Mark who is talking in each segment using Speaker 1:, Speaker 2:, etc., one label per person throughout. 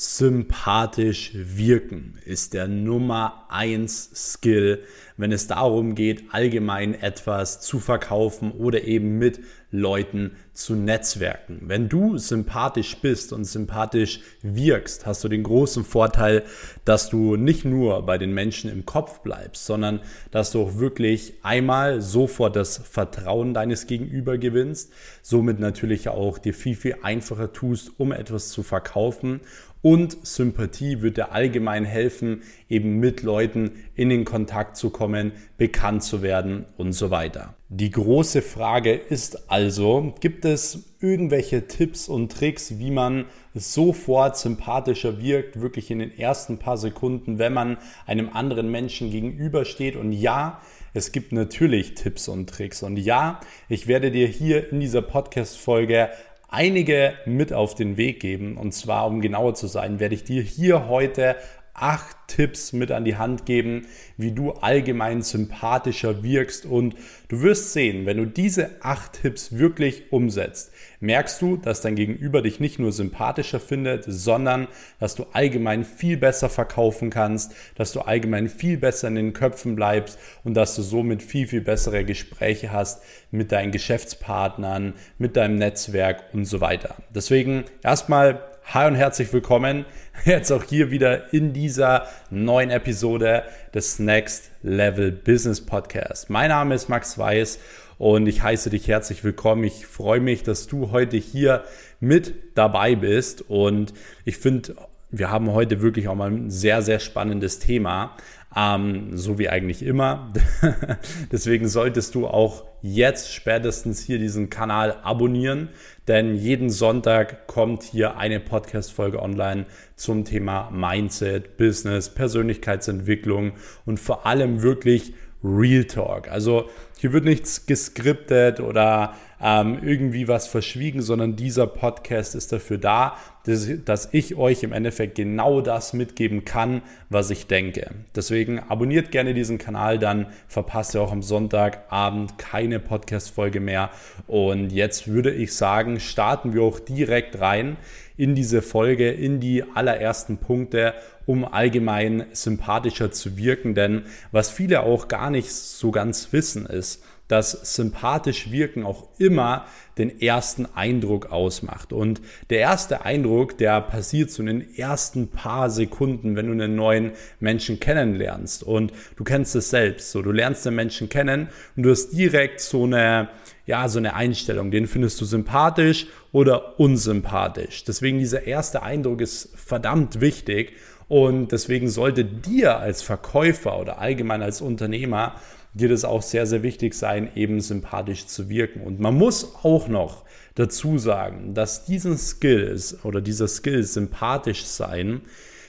Speaker 1: sympathisch wirken ist der Nummer eins Skill, wenn es darum geht, allgemein etwas zu verkaufen oder eben mit Leuten zu netzwerken. Wenn du sympathisch bist und sympathisch wirkst, hast du den großen Vorteil, dass du nicht nur bei den Menschen im Kopf bleibst, sondern dass du auch wirklich einmal sofort das Vertrauen deines Gegenüber gewinnst, somit natürlich auch dir viel, viel einfacher tust, um etwas zu verkaufen und Sympathie wird dir allgemein helfen, eben mit Leuten in den Kontakt zu kommen, bekannt zu werden und so weiter. Die große Frage ist also, gibt es irgendwelche Tipps und Tricks, wie man sofort sympathischer wirkt, wirklich in den ersten paar Sekunden, wenn man einem anderen Menschen gegenübersteht? Und ja, es gibt natürlich Tipps und Tricks. Und ja, ich werde dir hier in dieser Podcast-Folge einige mit auf den Weg geben. Und zwar, um genauer zu sein, werde ich dir hier heute acht Tipps mit an die Hand geben, wie du allgemein sympathischer wirkst. Und du wirst sehen, wenn du diese acht Tipps wirklich umsetzt, merkst du, dass dein Gegenüber dich nicht nur sympathischer findet, sondern dass du allgemein viel besser verkaufen kannst, dass du allgemein viel besser in den Köpfen bleibst und dass du somit viel, viel bessere Gespräche hast mit deinen Geschäftspartnern, mit deinem Netzwerk und so weiter. Deswegen erstmal Hi und herzlich willkommen jetzt auch hier wieder in dieser neuen Episode des Next Level Business Podcast. Mein Name ist Max Weiß und ich heiße dich herzlich willkommen. Ich freue mich, dass du heute hier mit dabei bist und ich finde, wir haben heute wirklich auch mal ein sehr, sehr spannendes Thema, ähm, so wie eigentlich immer. Deswegen solltest du auch jetzt spätestens hier diesen Kanal abonnieren, denn jeden Sonntag kommt hier eine Podcast-Folge online zum Thema Mindset, Business, Persönlichkeitsentwicklung und vor allem wirklich Real Talk. Also hier wird nichts geskriptet oder ähm, irgendwie was verschwiegen, sondern dieser Podcast ist dafür da, dass, dass ich euch im Endeffekt genau das mitgeben kann, was ich denke. Deswegen abonniert gerne diesen Kanal, dann verpasst ihr auch am Sonntagabend keine Podcast-Folge mehr. Und jetzt würde ich sagen, starten wir auch direkt rein in diese Folge, in die allerersten Punkte, um allgemein sympathischer zu wirken. Denn was viele auch gar nicht so ganz wissen, ist, dass sympathisch wirken auch immer den ersten Eindruck ausmacht. Und der erste Eindruck, der passiert so in den ersten paar Sekunden, wenn du einen neuen Menschen kennenlernst. Und du kennst es selbst. So, du lernst den Menschen kennen und du hast direkt so eine, ja, so eine Einstellung. Den findest du sympathisch oder unsympathisch. Deswegen dieser erste Eindruck ist verdammt wichtig. Und deswegen sollte dir als Verkäufer oder allgemein als Unternehmer dir das auch sehr, sehr wichtig sein, eben sympathisch zu wirken. Und man muss auch noch dazu sagen, dass diesen Skills oder dieser Skill sympathisch sein,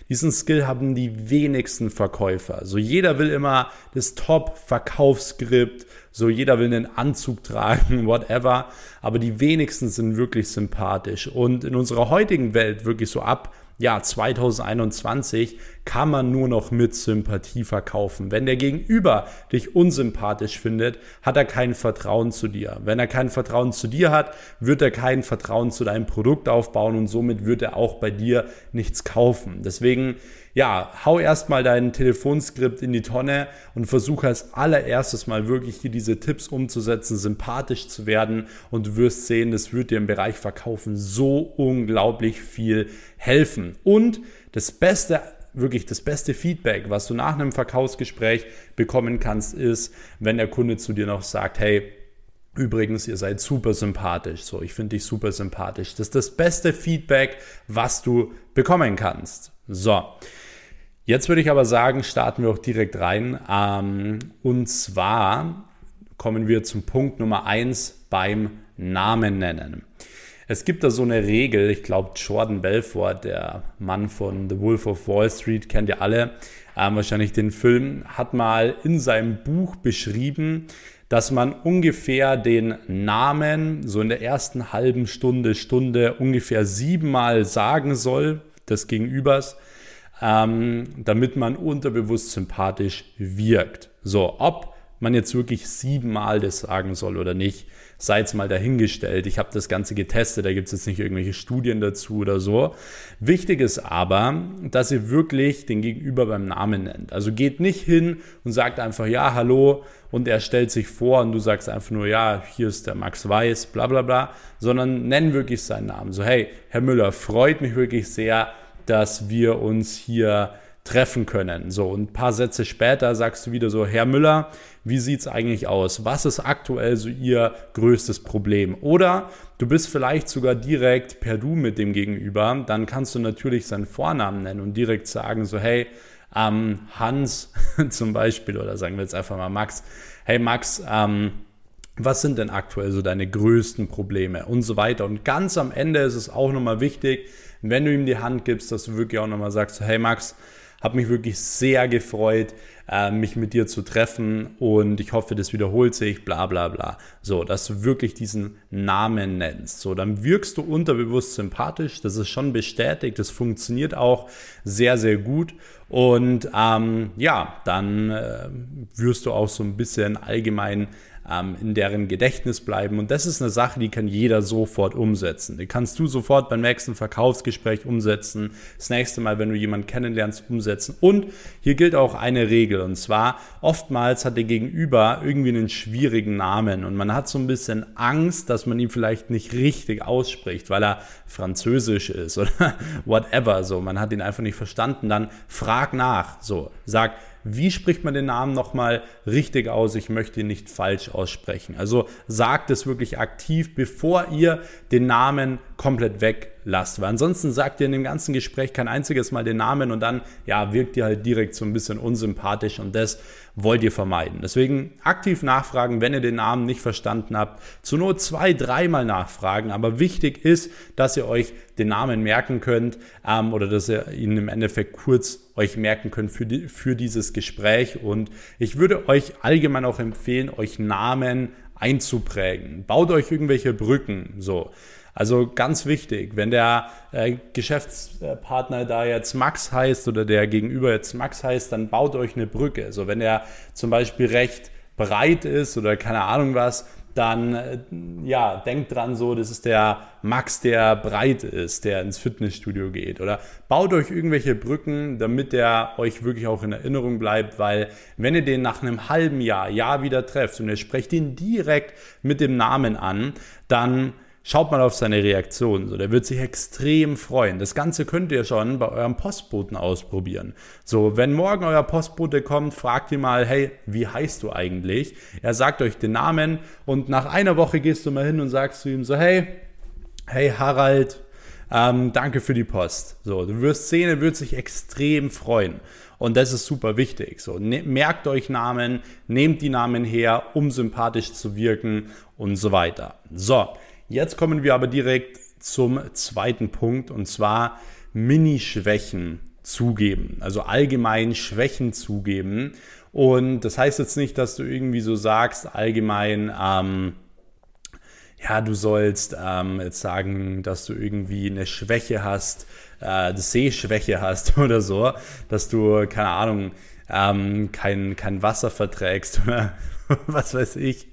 Speaker 1: diesen Skill haben die wenigsten Verkäufer. So jeder will immer das Top-Verkaufsskript, so jeder will einen Anzug tragen, whatever. Aber die wenigsten sind wirklich sympathisch. Und in unserer heutigen Welt wirklich so ab ja, 2021 kann man nur noch mit Sympathie verkaufen. Wenn der Gegenüber dich unsympathisch findet, hat er kein Vertrauen zu dir. Wenn er kein Vertrauen zu dir hat, wird er kein Vertrauen zu deinem Produkt aufbauen und somit wird er auch bei dir nichts kaufen. Deswegen ja, hau erstmal dein Telefonskript in die Tonne und versuche als allererstes mal wirklich hier diese Tipps umzusetzen, sympathisch zu werden und du wirst sehen, das wird dir im Bereich Verkaufen so unglaublich viel helfen. Und das Beste wirklich das beste Feedback, was du nach einem Verkaufsgespräch bekommen kannst, ist, wenn der Kunde zu dir noch sagt, hey, Übrigens, ihr seid super sympathisch. So, ich finde dich super sympathisch. Das ist das beste Feedback, was du bekommen kannst. So. Jetzt würde ich aber sagen, starten wir auch direkt rein. Ähm, und zwar kommen wir zum Punkt Nummer eins beim Namen nennen. Es gibt da so eine Regel, ich glaube Jordan Belfort, der Mann von The Wolf of Wall Street, kennt ihr alle, ähm, wahrscheinlich den Film, hat mal in seinem Buch beschrieben, dass man ungefähr den Namen so in der ersten halben Stunde, Stunde ungefähr siebenmal sagen soll des Gegenübers, ähm, damit man unterbewusst sympathisch wirkt. So, ob man jetzt wirklich siebenmal das sagen soll oder nicht, sei jetzt mal dahingestellt. Ich habe das Ganze getestet, da gibt es jetzt nicht irgendwelche Studien dazu oder so. Wichtig ist aber, dass ihr wirklich den Gegenüber beim Namen nennt. Also geht nicht hin und sagt einfach, ja, hallo, und er stellt sich vor und du sagst einfach nur, ja, hier ist der Max Weiß, bla bla bla, sondern nenn wirklich seinen Namen. So, hey, Herr Müller, freut mich wirklich sehr, dass wir uns hier treffen können. So, und ein paar Sätze später sagst du wieder so, Herr Müller, wie sieht es eigentlich aus? Was ist aktuell so Ihr größtes Problem? Oder du bist vielleicht sogar direkt per Du mit dem Gegenüber, dann kannst du natürlich seinen Vornamen nennen und direkt sagen so, hey, ähm, Hans zum Beispiel, oder sagen wir jetzt einfach mal Max, hey Max, ähm, was sind denn aktuell so deine größten Probleme und so weiter. Und ganz am Ende ist es auch nochmal wichtig, wenn du ihm die Hand gibst, dass du wirklich auch nochmal sagst, hey Max, habe mich wirklich sehr gefreut, äh, mich mit dir zu treffen und ich hoffe, das wiederholt sich, bla bla bla. So, dass du wirklich diesen Namen nennst. So, dann wirkst du unterbewusst sympathisch. Das ist schon bestätigt. Das funktioniert auch sehr, sehr gut. Und ähm, ja, dann äh, wirst du auch so ein bisschen allgemein ähm, in deren Gedächtnis bleiben. Und das ist eine Sache, die kann jeder sofort umsetzen. Die kannst du sofort beim nächsten Verkaufsgespräch umsetzen, das nächste Mal, wenn du jemanden kennenlernst, umsetzen. Und hier gilt auch eine Regel. Und zwar, oftmals hat der Gegenüber irgendwie einen schwierigen Namen und man hat so ein bisschen Angst, dass man ihn vielleicht nicht richtig ausspricht, weil er französisch ist oder whatever. So, man hat ihn einfach nicht verstanden. Dann frag nach. So, sag, wie spricht man den Namen nochmal richtig aus? Ich möchte ihn nicht falsch aussprechen. Also sagt es wirklich aktiv, bevor ihr den Namen komplett weglasst. Weil ansonsten sagt ihr in dem ganzen Gespräch kein einziges Mal den Namen und dann ja, wirkt ihr halt direkt so ein bisschen unsympathisch und das wollt ihr vermeiden. Deswegen aktiv nachfragen, wenn ihr den Namen nicht verstanden habt. Zur Not zwei, dreimal nachfragen. Aber wichtig ist, dass ihr euch den Namen merken könnt ähm, oder dass ihr ihn im Endeffekt kurz euch merken könnt für, die, für dieses Gespräch. Und ich würde euch allgemein auch empfehlen, euch Namen einzuprägen. Baut euch irgendwelche Brücken. So. Also ganz wichtig, wenn der äh, Geschäftspartner da jetzt Max heißt oder der Gegenüber jetzt Max heißt, dann baut euch eine Brücke. Also wenn er zum Beispiel recht breit ist oder keine Ahnung was, dann äh, ja, denkt dran so, das ist der Max, der breit ist, der ins Fitnessstudio geht. Oder baut euch irgendwelche Brücken, damit der euch wirklich auch in Erinnerung bleibt, weil wenn ihr den nach einem halben Jahr, Jahr wieder trefft und ihr sprecht ihn direkt mit dem Namen an, dann Schaut mal auf seine Reaktion. So, der wird sich extrem freuen. Das Ganze könnt ihr schon bei eurem Postboten ausprobieren. So, wenn morgen euer Postbote kommt, fragt ihr mal, hey, wie heißt du eigentlich? Er sagt euch den Namen und nach einer Woche gehst du mal hin und sagst zu ihm so, hey, hey Harald, ähm, danke für die Post. So, du wirst sehen, er wird sich extrem freuen. Und das ist super wichtig. So, ne, merkt euch Namen, nehmt die Namen her, um sympathisch zu wirken und so weiter. So, Jetzt kommen wir aber direkt zum zweiten Punkt und zwar Mini-Schwächen zugeben. Also allgemein Schwächen zugeben. Und das heißt jetzt nicht, dass du irgendwie so sagst, allgemein, ähm, ja, du sollst ähm, jetzt sagen, dass du irgendwie eine Schwäche hast, äh, Sehschwäche hast oder so, dass du, keine Ahnung, ähm, kein, kein Wasser verträgst oder was weiß ich,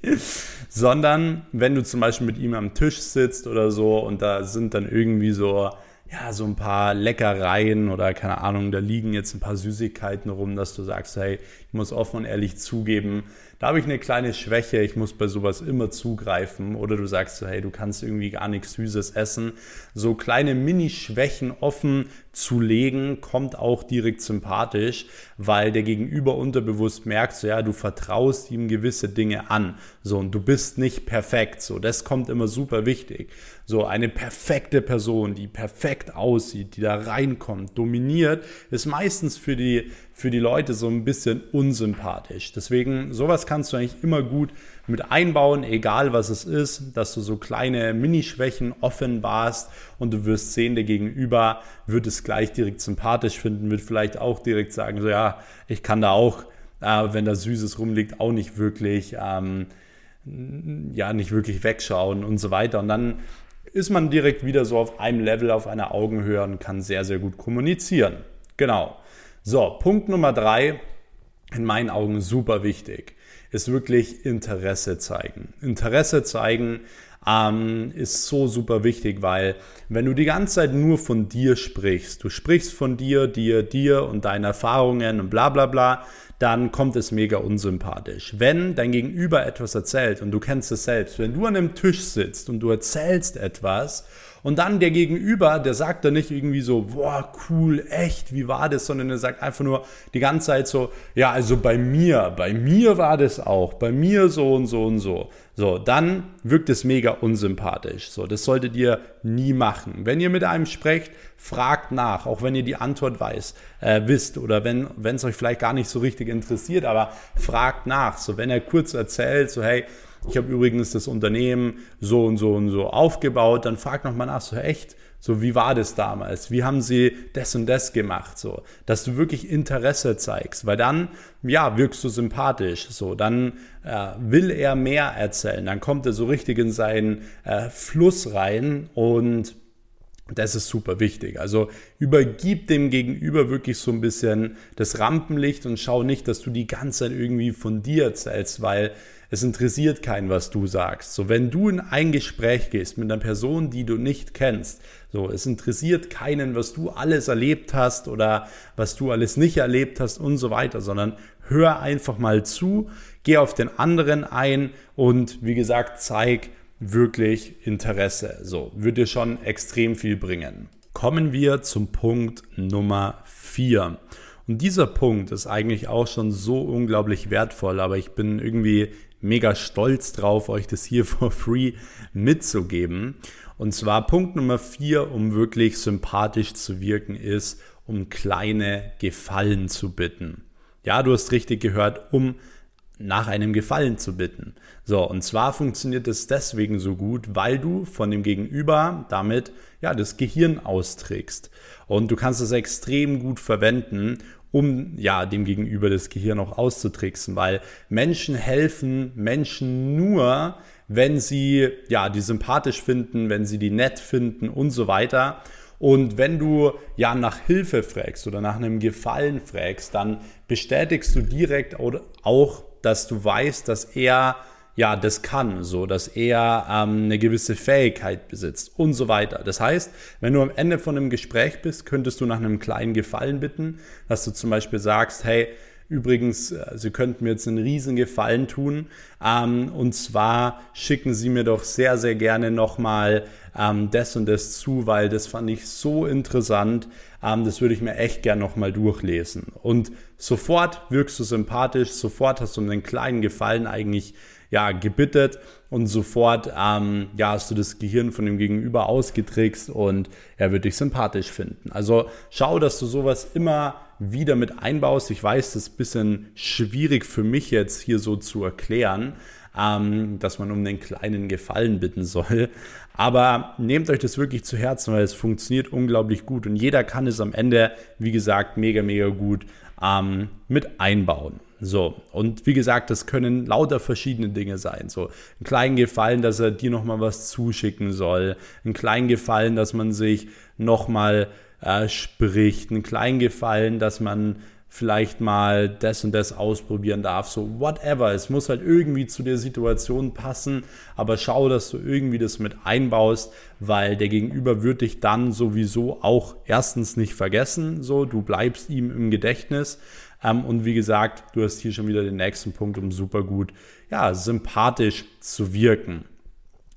Speaker 1: sondern wenn du zum Beispiel mit ihm am Tisch sitzt oder so und da sind dann irgendwie so, ja, so ein paar Leckereien oder keine Ahnung, da liegen jetzt ein paar Süßigkeiten rum, dass du sagst, hey, muss offen und ehrlich zugeben, da habe ich eine kleine Schwäche, ich muss bei sowas immer zugreifen. Oder du sagst so, hey, du kannst irgendwie gar nichts Süßes essen. So kleine Mini-Schwächen offen zu legen, kommt auch direkt sympathisch, weil der Gegenüber unterbewusst merkt, so ja, du vertraust ihm gewisse Dinge an. So, und du bist nicht perfekt. So, das kommt immer super wichtig. So, eine perfekte Person, die perfekt aussieht, die da reinkommt, dominiert, ist meistens für die für die Leute so ein bisschen unsympathisch. Deswegen, sowas kannst du eigentlich immer gut mit einbauen, egal was es ist, dass du so kleine Minischwächen offenbarst und du wirst sehen, der Gegenüber wird es gleich direkt sympathisch finden, wird vielleicht auch direkt sagen, so ja, ich kann da auch, äh, wenn da Süßes rumliegt, auch nicht wirklich, ähm, ja, nicht wirklich wegschauen und so weiter. Und dann ist man direkt wieder so auf einem Level, auf einer Augenhöhe und kann sehr, sehr gut kommunizieren. Genau. So, Punkt Nummer drei in meinen Augen super wichtig, ist wirklich Interesse zeigen. Interesse zeigen ähm, ist so super wichtig, weil wenn du die ganze Zeit nur von dir sprichst, du sprichst von dir, dir, dir und deinen Erfahrungen und bla bla bla, dann kommt es mega unsympathisch. Wenn dein Gegenüber etwas erzählt und du kennst es selbst, wenn du an einem Tisch sitzt und du erzählst etwas und dann der Gegenüber, der sagt dann nicht irgendwie so, boah, cool, echt, wie war das, sondern er sagt einfach nur die ganze Zeit so, ja, also bei mir, bei mir war das auch, bei mir so und so und so. So, dann wirkt es mega unsympathisch. So, das solltet ihr nie machen. Wenn ihr mit einem sprecht, fragt nach, auch wenn ihr die Antwort weiß, äh, wisst oder wenn es euch vielleicht gar nicht so richtig interessiert, aber fragt nach. So, wenn er kurz erzählt, so, hey, ich habe übrigens das Unternehmen so und so und so aufgebaut, dann fragt nochmal nach, so echt, so, wie war das damals? Wie haben sie das und das gemacht? So, dass du wirklich Interesse zeigst, weil dann, ja, wirkst du sympathisch. So, dann äh, will er mehr erzählen. Dann kommt er so richtig in seinen äh, Fluss rein und das ist super wichtig. Also übergib dem Gegenüber wirklich so ein bisschen das Rampenlicht und schau nicht, dass du die ganze Zeit irgendwie von dir erzählst, weil es interessiert keinen, was du sagst. So, wenn du in ein Gespräch gehst mit einer Person, die du nicht kennst, so, es interessiert keinen, was du alles erlebt hast oder was du alles nicht erlebt hast und so weiter, sondern hör einfach mal zu, geh auf den anderen ein und wie gesagt, zeig wirklich Interesse. So, wird dir schon extrem viel bringen. Kommen wir zum Punkt Nummer 4. Und dieser Punkt ist eigentlich auch schon so unglaublich wertvoll, aber ich bin irgendwie mega stolz drauf, euch das hier for free mitzugeben. Und zwar Punkt Nummer vier, um wirklich sympathisch zu wirken, ist, um kleine Gefallen zu bitten. Ja, du hast richtig gehört, um nach einem Gefallen zu bitten. So, und zwar funktioniert es deswegen so gut, weil du von dem Gegenüber damit ja das Gehirn austrägst. Und du kannst es extrem gut verwenden, um ja dem Gegenüber das Gehirn auch auszutricksen, weil Menschen helfen Menschen nur, wenn sie ja die sympathisch finden, wenn sie die nett finden und so weiter. Und wenn du ja nach Hilfe fragst oder nach einem Gefallen fragst, dann bestätigst du direkt auch, dass du weißt, dass er ja, das kann, so dass er ähm, eine gewisse Fähigkeit besitzt und so weiter. Das heißt, wenn du am Ende von einem Gespräch bist, könntest du nach einem kleinen Gefallen bitten, dass du zum Beispiel sagst, hey, Übrigens, äh, Sie könnten mir jetzt einen riesen Gefallen tun. Ähm, und zwar schicken Sie mir doch sehr, sehr gerne nochmal ähm, das und das zu, weil das fand ich so interessant. Ähm, das würde ich mir echt gerne nochmal durchlesen. Und sofort wirkst du sympathisch, sofort hast du einen kleinen Gefallen eigentlich ja, gebittet und sofort ähm, ja, hast du das Gehirn von dem Gegenüber ausgetrickst und er wird dich sympathisch finden. Also schau, dass du sowas immer wieder mit einbaust. Ich weiß, das ist ein bisschen schwierig für mich jetzt hier so zu erklären, ähm, dass man um den kleinen Gefallen bitten soll. Aber nehmt euch das wirklich zu Herzen, weil es funktioniert unglaublich gut und jeder kann es am Ende, wie gesagt, mega, mega gut ähm, mit einbauen. So, und wie gesagt, das können lauter verschiedene Dinge sein. So, einen kleinen Gefallen, dass er dir nochmal was zuschicken soll, einen kleinen Gefallen, dass man sich nochmal äh, spricht, einen kleinen Gefallen, dass man vielleicht mal das und das ausprobieren darf, so whatever. Es muss halt irgendwie zu der Situation passen, aber schau, dass du irgendwie das mit einbaust, weil der Gegenüber wird dich dann sowieso auch erstens nicht vergessen, so du bleibst ihm im Gedächtnis ähm, und wie gesagt, du hast hier schon wieder den nächsten Punkt, um super gut, ja, sympathisch zu wirken.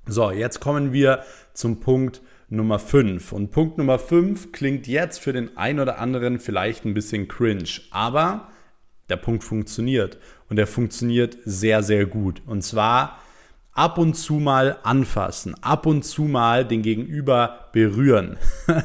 Speaker 1: So, jetzt kommen wir zum Punkt Nummer 5. Und Punkt Nummer 5 klingt jetzt für den einen oder anderen vielleicht ein bisschen cringe, aber der Punkt funktioniert und er funktioniert sehr, sehr gut. Und zwar ab und zu mal anfassen, ab und zu mal den Gegenüber berühren.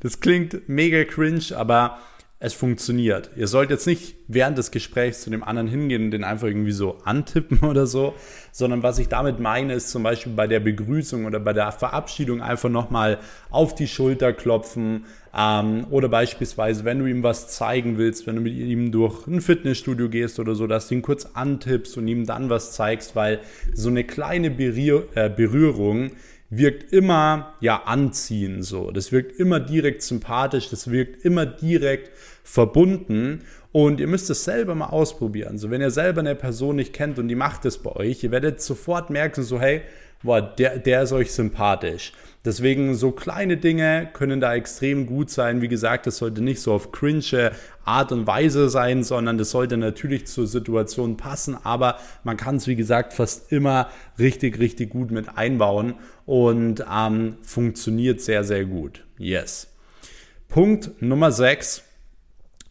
Speaker 1: das klingt mega cringe, aber es funktioniert. Ihr sollt jetzt nicht während des Gesprächs zu dem anderen hingehen und den einfach irgendwie so antippen oder so, sondern was ich damit meine, ist zum Beispiel bei der Begrüßung oder bei der Verabschiedung einfach nochmal auf die Schulter klopfen ähm, oder beispielsweise, wenn du ihm was zeigen willst, wenn du mit ihm durch ein Fitnessstudio gehst oder so, dass du ihn kurz antippst und ihm dann was zeigst, weil so eine kleine Berühr äh, Berührung wirkt immer ja anziehend so. Das wirkt immer direkt sympathisch, das wirkt immer direkt verbunden und ihr müsst es selber mal ausprobieren. So, wenn ihr selber eine Person nicht kennt und die macht es bei euch, ihr werdet sofort merken, so, hey, boah, der, der ist euch sympathisch. Deswegen so kleine Dinge können da extrem gut sein. Wie gesagt, das sollte nicht so auf cringe Art und Weise sein, sondern das sollte natürlich zur Situation passen. Aber man kann es, wie gesagt, fast immer richtig, richtig gut mit einbauen und ähm, funktioniert sehr, sehr gut. Yes. Punkt Nummer 6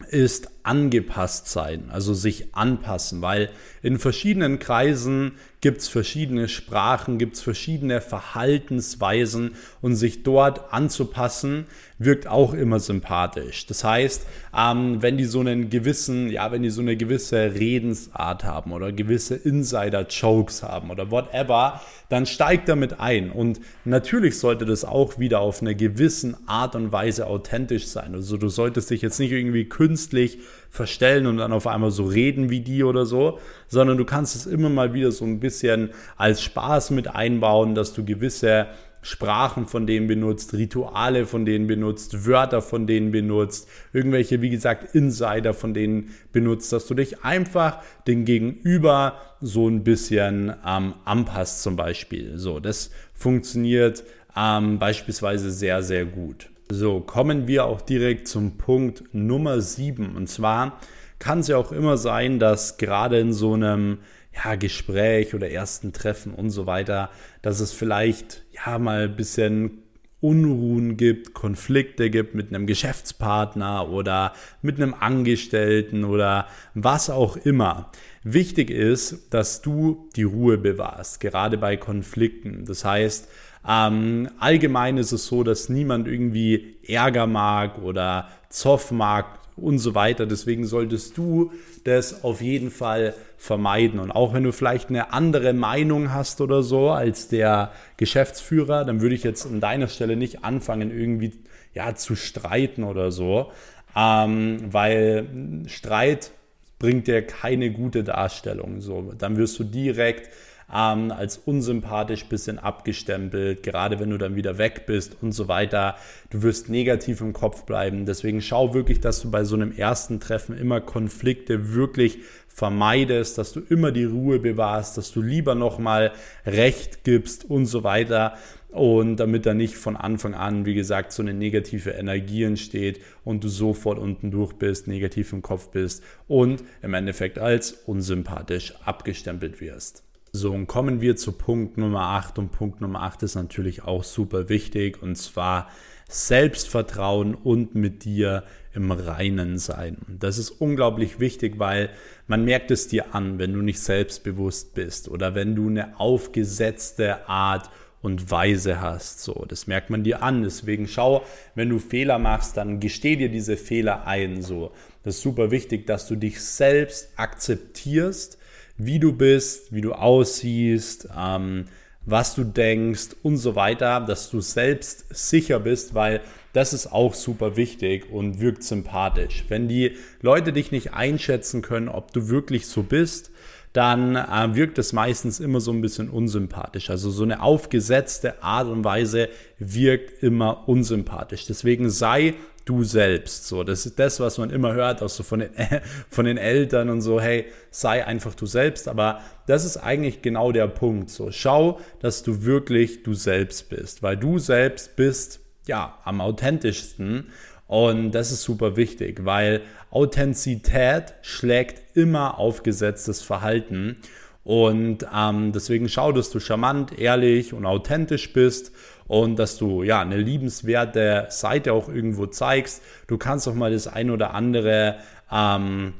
Speaker 1: ist angepasst sein, also sich anpassen, weil in verschiedenen Kreisen gibt es verschiedene Sprachen, gibt es verschiedene Verhaltensweisen und sich dort anzupassen, wirkt auch immer sympathisch. Das heißt, ähm, wenn die so einen gewissen, ja, wenn die so eine gewisse Redensart haben oder gewisse Insider-Jokes haben oder whatever, dann steigt damit ein. Und natürlich sollte das auch wieder auf eine gewissen Art und Weise authentisch sein. Also du solltest dich jetzt nicht irgendwie künstlich verstellen und dann auf einmal so reden wie die oder so, sondern du kannst es immer mal wieder so ein bisschen als Spaß mit einbauen, dass du gewisse Sprachen von denen benutzt, Rituale von denen benutzt, Wörter von denen benutzt, irgendwelche, wie gesagt, Insider von denen benutzt, dass du dich einfach den Gegenüber so ein bisschen ähm, anpasst zum Beispiel. So, das funktioniert ähm, beispielsweise sehr, sehr gut. So, kommen wir auch direkt zum Punkt Nummer 7. Und zwar kann es ja auch immer sein, dass gerade in so einem ja, Gespräch oder ersten Treffen und so weiter, dass es vielleicht ja mal ein bisschen Unruhen gibt, Konflikte gibt mit einem Geschäftspartner oder mit einem Angestellten oder was auch immer. Wichtig ist, dass du die Ruhe bewahrst, gerade bei Konflikten. Das heißt, ähm, allgemein ist es so, dass niemand irgendwie Ärger mag oder Zoff mag und so weiter. Deswegen solltest du das auf jeden Fall vermeiden. Und auch wenn du vielleicht eine andere Meinung hast oder so als der Geschäftsführer, dann würde ich jetzt an deiner Stelle nicht anfangen, irgendwie ja, zu streiten oder so. Ähm, weil Streit bringt dir keine gute Darstellung. So, dann wirst du direkt ähm, als unsympathisch bisschen abgestempelt, gerade wenn du dann wieder weg bist und so weiter. Du wirst negativ im Kopf bleiben. Deswegen schau wirklich, dass du bei so einem ersten Treffen immer Konflikte wirklich vermeidest, dass du immer die Ruhe bewahrst, dass du lieber nochmal Recht gibst und so weiter. Und damit da nicht von Anfang an, wie gesagt, so eine negative Energie entsteht und du sofort unten durch bist, negativ im Kopf bist und im Endeffekt als unsympathisch abgestempelt wirst. So, und kommen wir zu Punkt Nummer 8. Und Punkt Nummer 8 ist natürlich auch super wichtig. Und zwar Selbstvertrauen und mit dir im Reinen sein. Das ist unglaublich wichtig, weil man merkt es dir an, wenn du nicht selbstbewusst bist oder wenn du eine aufgesetzte Art und Weise hast. So, das merkt man dir an. Deswegen schau, wenn du Fehler machst, dann gesteh dir diese Fehler ein. So, das ist super wichtig, dass du dich selbst akzeptierst wie du bist, wie du aussiehst, ähm, was du denkst und so weiter, dass du selbst sicher bist, weil das ist auch super wichtig und wirkt sympathisch. Wenn die Leute dich nicht einschätzen können, ob du wirklich so bist, dann äh, wirkt es meistens immer so ein bisschen unsympathisch. Also so eine aufgesetzte Art und Weise wirkt immer unsympathisch. Deswegen sei du selbst. So, das ist das, was man immer hört, auch so von den, von den Eltern und so, hey, sei einfach du selbst. Aber das ist eigentlich genau der Punkt. So, schau, dass du wirklich du selbst bist, weil du selbst bist, ja, am authentischsten. Und das ist super wichtig, weil Authentizität schlägt immer aufgesetztes Verhalten. Und ähm, deswegen schau, dass du charmant, ehrlich und authentisch bist und dass du ja eine liebenswerte Seite auch irgendwo zeigst. Du kannst auch mal das ein oder andere ähm,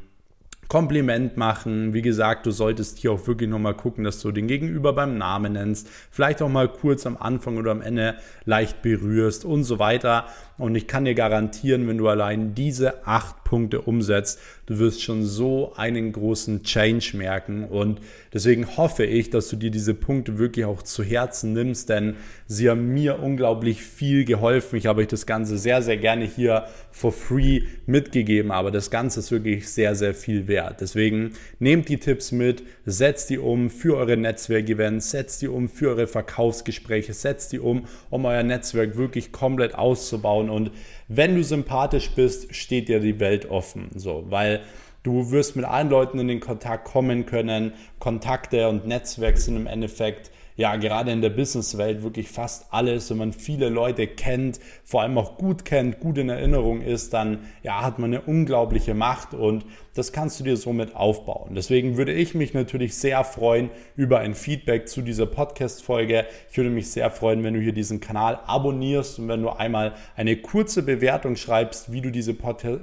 Speaker 1: Kompliment machen. Wie gesagt, du solltest hier auch wirklich nochmal gucken, dass du den Gegenüber beim Namen nennst. Vielleicht auch mal kurz am Anfang oder am Ende leicht berührst und so weiter. Und ich kann dir garantieren, wenn du allein diese acht Punkte umsetzt, du wirst schon so einen großen Change merken. Und deswegen hoffe ich, dass du dir diese Punkte wirklich auch zu Herzen nimmst, denn sie haben mir unglaublich viel geholfen. Ich habe euch das Ganze sehr, sehr gerne hier for free mitgegeben, aber das Ganze ist wirklich sehr, sehr viel wert wert. Deswegen nehmt die Tipps mit, setzt die um für eure Netzwerkevents, setzt die um für eure Verkaufsgespräche, setzt die um, um euer Netzwerk wirklich komplett auszubauen. Und wenn du sympathisch bist, steht dir die Welt offen. So, weil Du wirst mit allen Leuten in den Kontakt kommen können. Kontakte und Netzwerk sind im Endeffekt ja gerade in der Businesswelt wirklich fast alles. Wenn man viele Leute kennt, vor allem auch gut kennt, gut in Erinnerung ist, dann ja, hat man eine unglaubliche Macht und das kannst du dir somit aufbauen. Deswegen würde ich mich natürlich sehr freuen über ein Feedback zu dieser Podcast-Folge. Ich würde mich sehr freuen, wenn du hier diesen Kanal abonnierst und wenn du einmal eine kurze Bewertung schreibst, wie du diese Podcast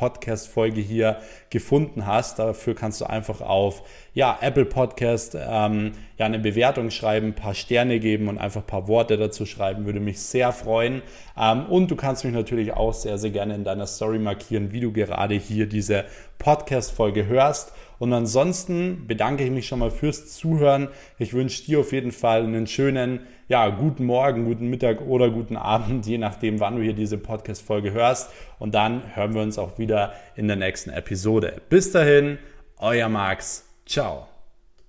Speaker 1: Podcast-Folge hier gefunden hast. Dafür kannst du einfach auf ja, Apple Podcast ähm, ja, eine Bewertung schreiben, ein paar Sterne geben und einfach ein paar Worte dazu schreiben. Würde mich sehr freuen. Ähm, und du kannst mich natürlich auch sehr, sehr gerne in deiner Story markieren, wie du gerade hier diese Podcast-Folge hörst. Und ansonsten bedanke ich mich schon mal fürs Zuhören. Ich wünsche dir auf jeden Fall einen schönen, ja, guten Morgen, guten Mittag oder guten Abend, je nachdem, wann du hier diese Podcast-Folge hörst. Und dann hören wir uns auch wieder in der nächsten Episode. Bis dahin, euer Max. Ciao.